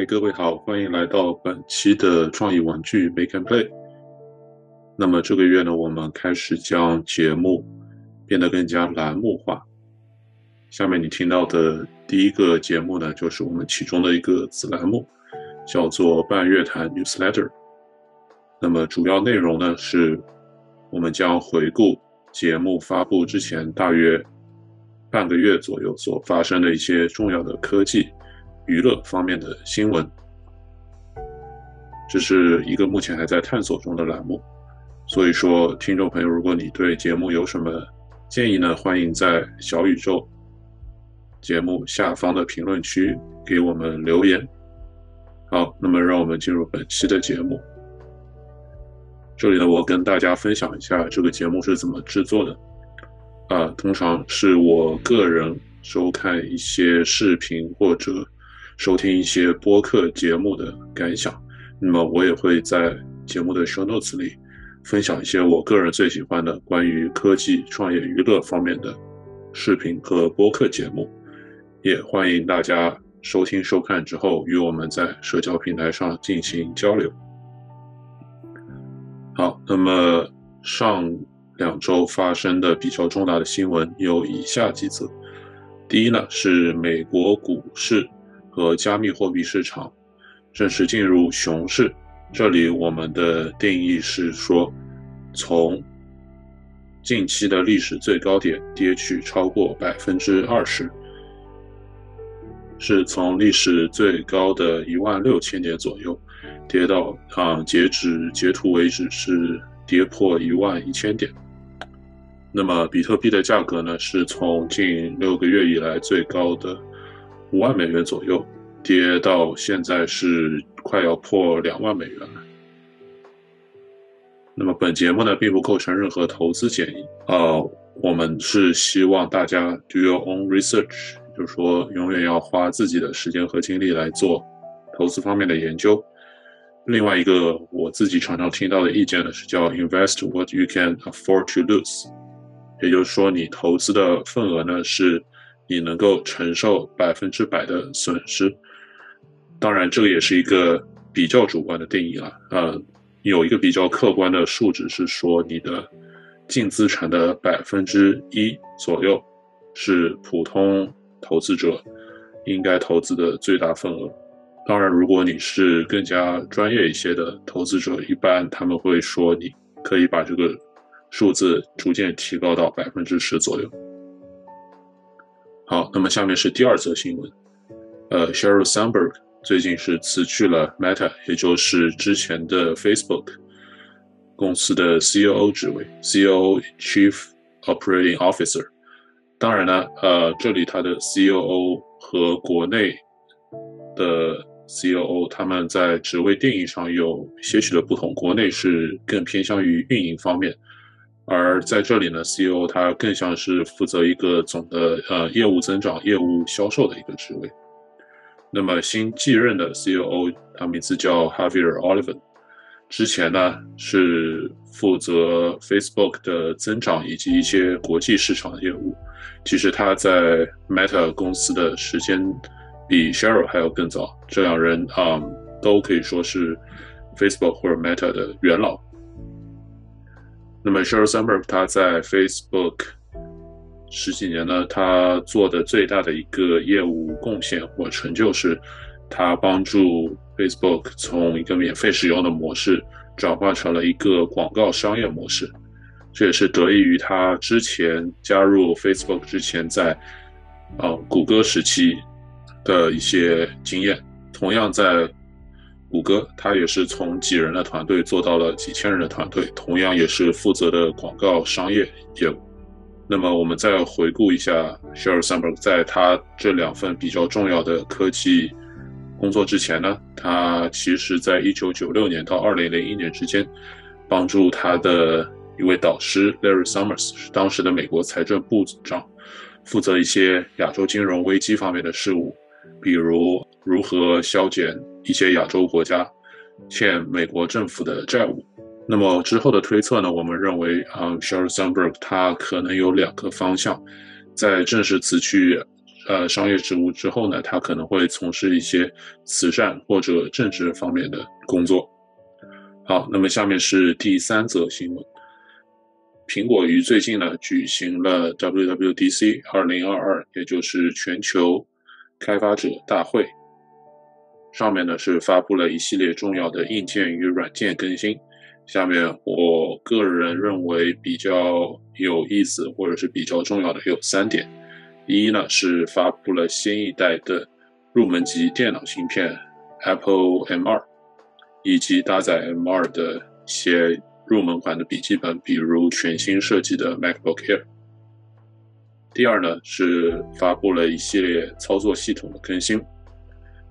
嗨，各位好，欢迎来到本期的创意玩具 Make and Play。那么这个月呢，我们开始将节目变得更加栏目化。下面你听到的第一个节目呢，就是我们其中的一个子栏目，叫做半月谈 Newsletter。那么主要内容呢，是我们将回顾节目发布之前大约半个月左右所发生的一些重要的科技、娱乐方面的新闻。这是一个目前还在探索中的栏目。所以说，听众朋友，如果你对节目有什么建议呢，欢迎在小宇宙节目下方的评论区给我们留言。好，那么让我们进入本期的节目。这里呢，我跟大家分享一下这个节目是怎么制作的。啊，通常是我个人收看一些视频或者收听一些播客节目的感想。那么我也会在节目的 show notes 里。分享一些我个人最喜欢的关于科技、创业、娱乐方面的视频和播客节目，也欢迎大家收听收看之后与我们在社交平台上进行交流。好，那么上两周发生的比较重大的新闻有以下几则：第一呢是美国股市和加密货币市场正式进入熊市。这里我们的定义是说，从近期的历史最高点跌去超过百分之二十，是从历史最高的一万六千点左右跌到啊，截止截图为止是跌破一万一千点。那么比特币的价格呢，是从近六个月以来最高的五万美元左右。跌到现在是快要破两万美元了。那么本节目呢，并不构成任何投资建议。呃，我们是希望大家 do your own research，就是说永远要花自己的时间和精力来做投资方面的研究。另外一个我自己常常听到的意见呢，是叫 invest what you can afford to lose，也就是说你投资的份额呢，是你能够承受百分之百的损失。当然，这个也是一个比较主观的定义了。呃，有一个比较客观的数值是说，你的净资产的百分之一左右是普通投资者应该投资的最大份额。当然，如果你是更加专业一些的投资者，一般他们会说你可以把这个数字逐渐提高到百分之十左右。好，那么下面是第二则新闻。呃，Sheryl Sandberg。最近是辞去了 Meta，也就是之前的 Facebook 公司的 COO 职位，COO Chief Operating Officer。当然呢，呃，这里他的 COO 和国内的 COO 他们在职位定义上有些许的不同，国内是更偏向于运营方面，而在这里呢，COO 他更像是负责一个总的呃业务增长、业务销售的一个职位。那么新继任的 COO，他名字叫 Javier Oliver，之前呢是负责 Facebook 的增长以及一些国际市场的业务。其实他在 Meta 公司的时间比 Sheryl 还要更早，这两人啊都可以说是 Facebook 或者 Meta 的元老。那么 Sheryl Sandberg 他在 Facebook。十几年呢，他做的最大的一个业务贡献或成就是，他帮助 Facebook 从一个免费使用的模式转化成了一个广告商业模式。这也是得益于他之前加入 Facebook 之前在，呃，谷歌时期的一些经验。同样在谷歌，他也是从几人的团队做到了几千人的团队，同样也是负责的广告商业业务。那么我们再回顾一下 Sheryl Sandberg 在他这两份比较重要的科技工作之前呢，他其实在一九九六年到二零零一年之间，帮助他的一位导师 Larry Summers，是当时的美国财政部长，负责一些亚洲金融危机方面的事务，比如如何削减一些亚洲国家欠美国政府的债务。那么之后的推测呢？我们认为啊，Sheryl Sandberg 他可能有两个方向，在正式辞去呃商业职务之后呢，他可能会从事一些慈善或者政治方面的工作。好，那么下面是第三则新闻。苹果于最近呢举行了 WWDC 二零二二，也就是全球开发者大会。上面呢是发布了一系列重要的硬件与软件更新。下面我个人认为比较有意思或者是比较重要的有三点。第一呢是发布了新一代的入门级电脑芯片 Apple M2，以及搭载 M2 的一些入门款的笔记本，比如全新设计的 MacBook Air。第二呢是发布了一系列操作系统的更新。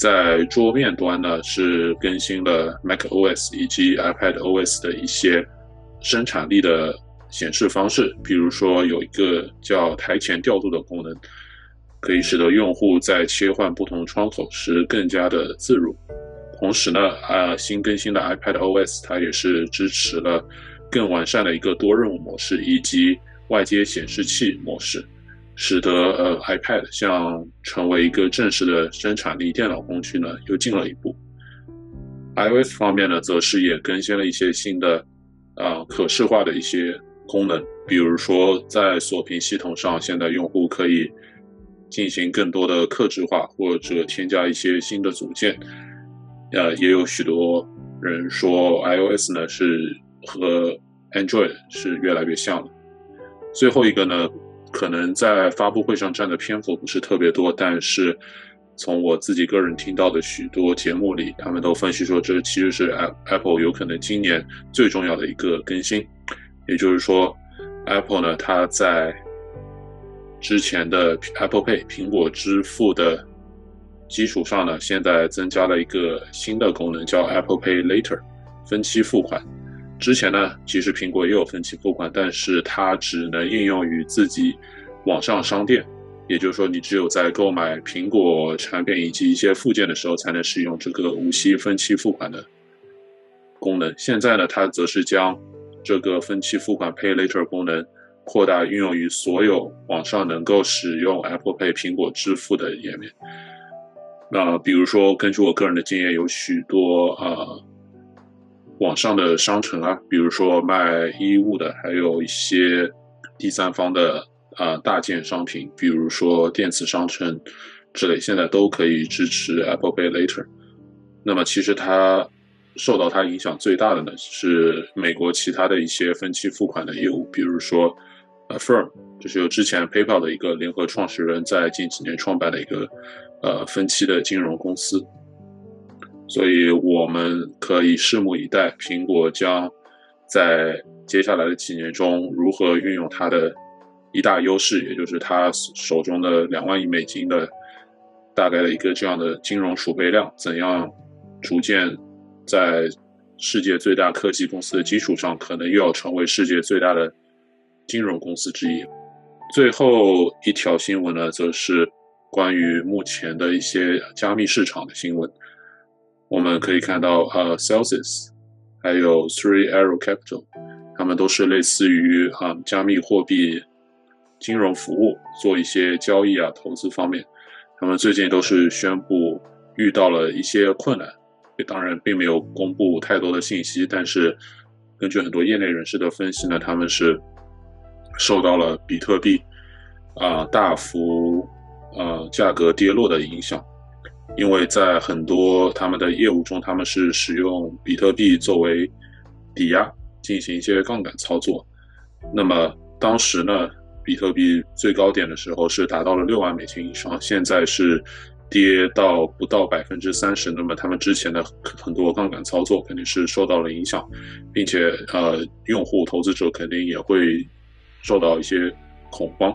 在桌面端呢，是更新了 Mac OS 以及 iPad OS 的一些生产力的显示方式，比如说有一个叫台前调度的功能，可以使得用户在切换不同窗口时更加的自如。同时呢，啊，新更新的 iPad OS 它也是支持了更完善的一个多任务模式以及外接显示器模式。使得呃 iPad 像成为一个正式的生产力电脑工具呢，又进了一步。iOS 方面呢，则是也更新了一些新的啊可视化的一些功能，比如说在锁屏系统上，现在用户可以进行更多的克制化，或者添加一些新的组件。呃，也有许多人说 iOS 呢是和 Android 是越来越像了。最后一个呢。可能在发布会上占的篇幅不是特别多，但是从我自己个人听到的许多节目里，他们都分析说，这其实是 Apple 有可能今年最重要的一个更新。也就是说，Apple 呢，它在之前的 Apple Pay 苹果支付的基础上呢，现在增加了一个新的功能，叫 Apple Pay Later 分期付款。之前呢，其实苹果也有分期付款，但是它只能应用于自己网上商店，也就是说，你只有在购买苹果产品以及一些附件的时候，才能使用这个无息分期付款的功能。现在呢，它则是将这个分期付款 Pay Later 功能扩大运用于所有网上能够使用 Apple Pay 苹果支付的页面。那比如说，根据我个人的经验，有许多啊。网上的商城啊，比如说卖衣物的，还有一些第三方的啊大件商品，比如说电子商城之类，现在都可以支持 Apple Pay Later。那么其实它受到它影响最大的呢，是美国其他的一些分期付款的业务，比如说 Affirm，就是由之前 PayPal 的一个联合创始人在近几年创办的一个呃分期的金融公司。所以我们可以拭目以待，苹果将在接下来的几年中如何运用它的一大优势，也就是它手中的两万亿美金的大概的一个这样的金融储备量，怎样逐渐在世界最大科技公司的基础上，可能又要成为世界最大的金融公司之一。最后一条新闻呢，则是关于目前的一些加密市场的新闻。我们可以看到，呃，Celsius，还有 Three Arrow Capital，他们都是类似于啊加密货币金融服务，做一些交易啊投资方面。他们最近都是宣布遇到了一些困难，当然并没有公布太多的信息，但是根据很多业内人士的分析呢，他们是受到了比特币啊大幅呃价格跌落的影响。因为在很多他们的业务中，他们是使用比特币作为抵押进行一些杠杆操作。那么当时呢，比特币最高点的时候是达到了六万美金以上，现在是跌到不到百分之三十。那么他们之前的很多杠杆操作肯定是受到了影响，并且呃，用户投资者肯定也会受到一些恐慌。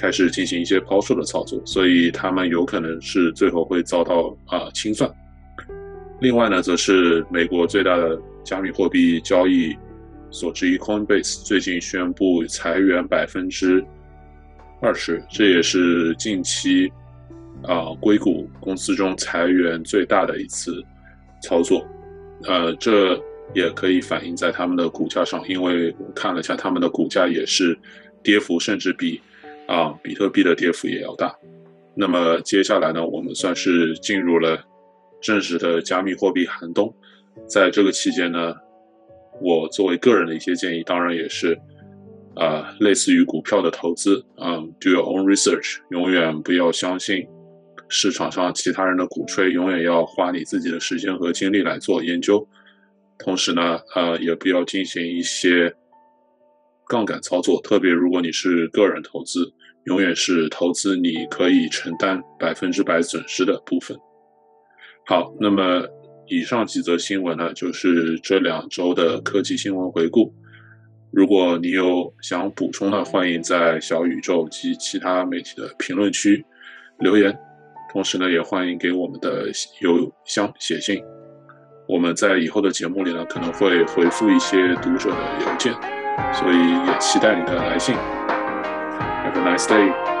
开始进行一些抛售的操作，所以他们有可能是最后会遭到啊清算。另外呢，则是美国最大的加密货币交易所之一 Coinbase 最近宣布裁员百分之二十，这也是近期啊硅谷公司中裁员最大的一次操作。呃，这也可以反映在他们的股价上，因为我看了一下他们的股价也是跌幅甚至比。啊，比特币的跌幅也要大。那么接下来呢，我们算是进入了正式的加密货币寒冬。在这个期间呢，我作为个人的一些建议，当然也是啊，类似于股票的投资，嗯，do your own research，永远不要相信市场上其他人的鼓吹，永远要花你自己的时间和精力来做研究。同时呢，呃，也不要进行一些杠杆操作，特别如果你是个人投资。永远是投资你可以承担百分之百损失的部分。好，那么以上几则新闻呢，就是这两周的科技新闻回顾。如果你有想补充的，欢迎在小宇宙及其他媒体的评论区留言。同时呢，也欢迎给我们的邮箱写信。我们在以后的节目里呢，可能会回复一些读者的邮件，所以也期待你的来信。Have a nice day.